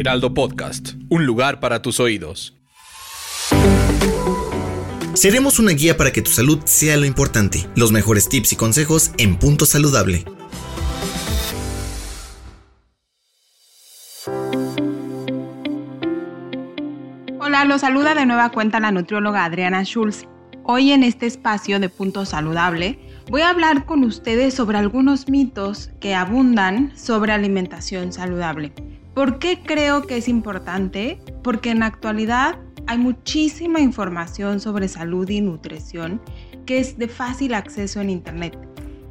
Heraldo Podcast, un lugar para tus oídos. Seremos una guía para que tu salud sea lo importante. Los mejores tips y consejos en Punto Saludable. Hola, los saluda de nueva cuenta la nutrióloga Adriana Schulz. Hoy en este espacio de Punto Saludable voy a hablar con ustedes sobre algunos mitos que abundan sobre alimentación saludable. ¿Por qué creo que es importante? Porque en la actualidad hay muchísima información sobre salud y nutrición que es de fácil acceso en Internet,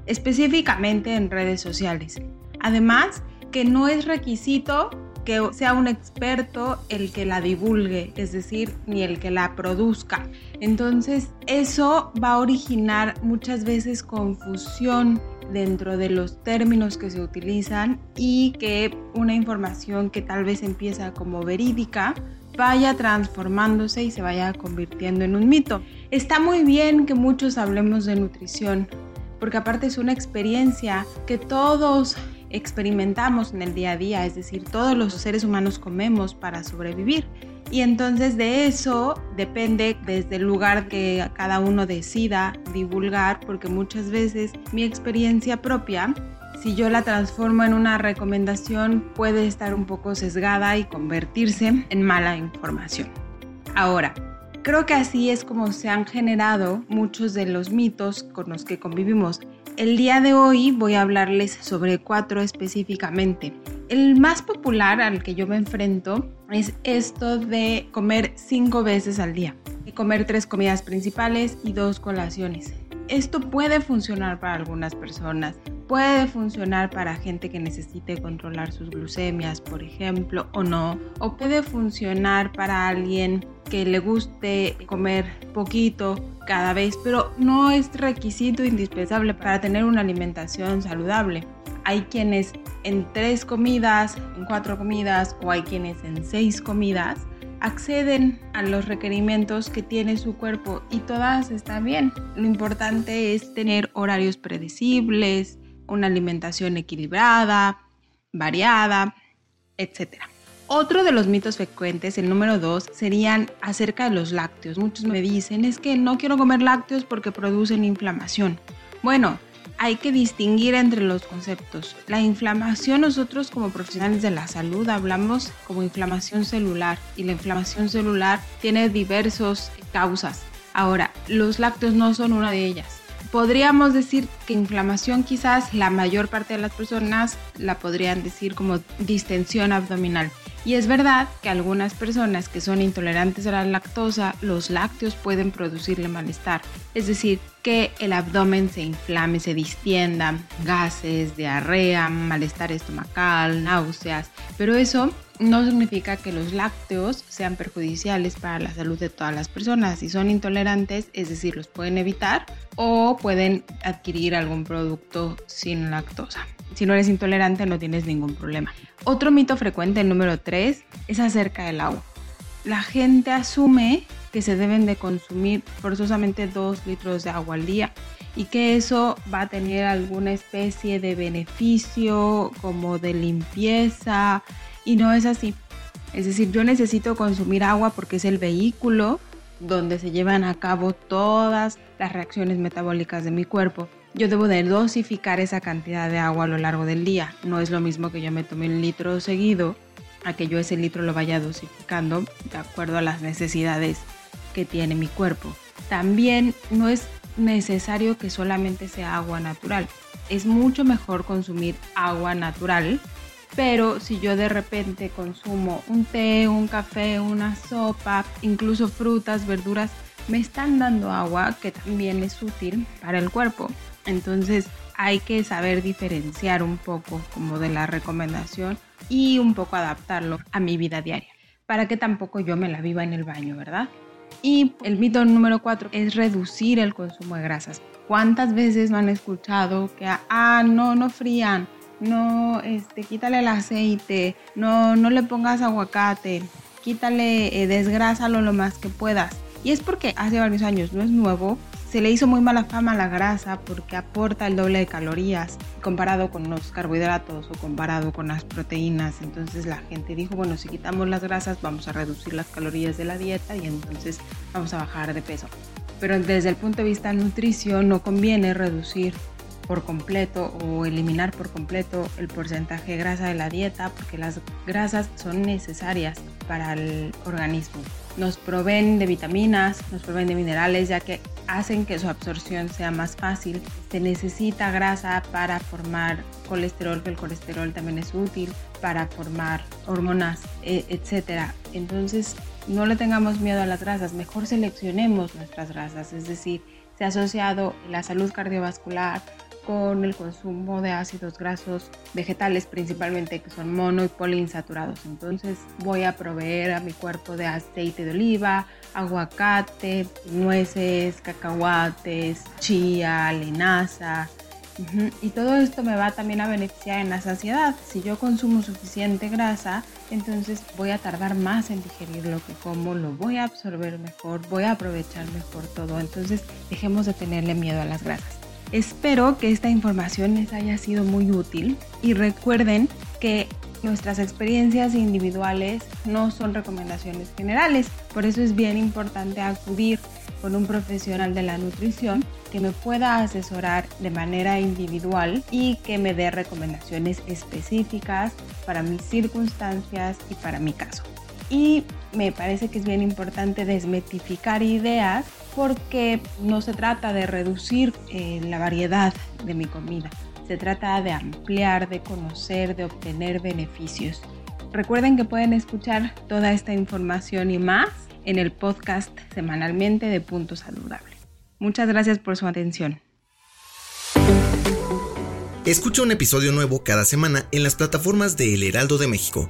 específicamente en redes sociales. Además, que no es requisito que sea un experto el que la divulgue, es decir, ni el que la produzca. Entonces, eso va a originar muchas veces confusión dentro de los términos que se utilizan y que una información que tal vez empieza como verídica vaya transformándose y se vaya convirtiendo en un mito. Está muy bien que muchos hablemos de nutrición, porque aparte es una experiencia que todos experimentamos en el día a día, es decir, todos los seres humanos comemos para sobrevivir. Y entonces de eso depende desde el lugar que cada uno decida divulgar, porque muchas veces mi experiencia propia, si yo la transformo en una recomendación, puede estar un poco sesgada y convertirse en mala información. Ahora, creo que así es como se han generado muchos de los mitos con los que convivimos. El día de hoy voy a hablarles sobre cuatro específicamente. El más popular al que yo me enfrento es esto de comer cinco veces al día, y comer tres comidas principales y dos colaciones. Esto puede funcionar para algunas personas, puede funcionar para gente que necesite controlar sus glucemias, por ejemplo, o no, o puede funcionar para alguien que le guste comer poquito cada vez, pero no es requisito indispensable para tener una alimentación saludable. Hay quienes en tres comidas, en cuatro comidas o hay quienes en seis comidas acceden a los requerimientos que tiene su cuerpo y todas están bien. Lo importante es tener horarios predecibles, una alimentación equilibrada, variada, etc. Otro de los mitos frecuentes, el número dos, serían acerca de los lácteos. Muchos me dicen, es que no quiero comer lácteos porque producen inflamación. Bueno, hay que distinguir entre los conceptos. La inflamación, nosotros como profesionales de la salud hablamos como inflamación celular y la inflamación celular tiene diversas causas. Ahora, los lácteos no son una de ellas podríamos decir que inflamación quizás la mayor parte de las personas la podrían decir como distensión abdominal. Y es verdad que algunas personas que son intolerantes a la lactosa, los lácteos pueden producirle malestar. Es decir, que el abdomen se inflame, se distienda, gases, diarrea, malestar estomacal, náuseas. Pero eso no significa que los lácteos sean perjudiciales para la salud de todas las personas. Si son intolerantes, es decir, los pueden evitar o pueden adquirir algún producto sin lactosa. Si no eres intolerante, no tienes ningún problema. Otro mito frecuente, el número 3, es acerca del agua. La gente asume que se deben de consumir forzosamente 2 litros de agua al día y que eso va a tener alguna especie de beneficio como de limpieza y no es así. Es decir, yo necesito consumir agua porque es el vehículo donde se llevan a cabo todas las reacciones metabólicas de mi cuerpo. Yo debo de dosificar esa cantidad de agua a lo largo del día. No es lo mismo que yo me tome un litro seguido a que yo ese litro lo vaya dosificando de acuerdo a las necesidades que tiene mi cuerpo. También no es necesario que solamente sea agua natural. Es mucho mejor consumir agua natural pero si yo de repente consumo un té, un café, una sopa, incluso frutas, verduras, me están dando agua que también es útil para el cuerpo. Entonces hay que saber diferenciar un poco como de la recomendación y un poco adaptarlo a mi vida diaria, para que tampoco yo me la viva en el baño, ¿verdad? Y el mito número cuatro es reducir el consumo de grasas. ¿Cuántas veces no han escuchado que, ah, no, no frían, no, este, quítale el aceite, no, no le pongas aguacate, quítale, eh, desgrásalo lo más que puedas? Y es porque hace varios años, no es nuevo, se le hizo muy mala fama a la grasa porque aporta el doble de calorías comparado con los carbohidratos o comparado con las proteínas. Entonces la gente dijo, bueno, si quitamos las grasas vamos a reducir las calorías de la dieta y entonces vamos a bajar de peso. Pero desde el punto de vista nutrición no conviene reducir por completo o eliminar por completo el porcentaje de grasa de la dieta porque las grasas son necesarias para el organismo nos proveen de vitaminas, nos proveen de minerales, ya que hacen que su absorción sea más fácil. Se necesita grasa para formar colesterol, que el colesterol también es útil para formar hormonas, e, etc. Entonces, no le tengamos miedo a las grasas, mejor seleccionemos nuestras grasas, es decir, se ha asociado la salud cardiovascular con el consumo de ácidos grasos vegetales principalmente que son mono y poliinsaturados. Entonces voy a proveer a mi cuerpo de aceite de oliva, aguacate, nueces, cacahuates, chía, linaza. Y todo esto me va también a beneficiar en la saciedad. Si yo consumo suficiente grasa, entonces voy a tardar más en digerir lo que como, lo voy a absorber mejor, voy a aprovechar mejor todo. Entonces dejemos de tenerle miedo a las grasas. Espero que esta información les haya sido muy útil y recuerden que nuestras experiencias individuales no son recomendaciones generales, por eso es bien importante acudir con un profesional de la nutrición que me pueda asesorar de manera individual y que me dé recomendaciones específicas para mis circunstancias y para mi caso. Y me parece que es bien importante desmetificar ideas porque no se trata de reducir eh, la variedad de mi comida, se trata de ampliar, de conocer, de obtener beneficios. Recuerden que pueden escuchar toda esta información y más en el podcast semanalmente de Punto Saludable. Muchas gracias por su atención. Escucha un episodio nuevo cada semana en las plataformas de El Heraldo de México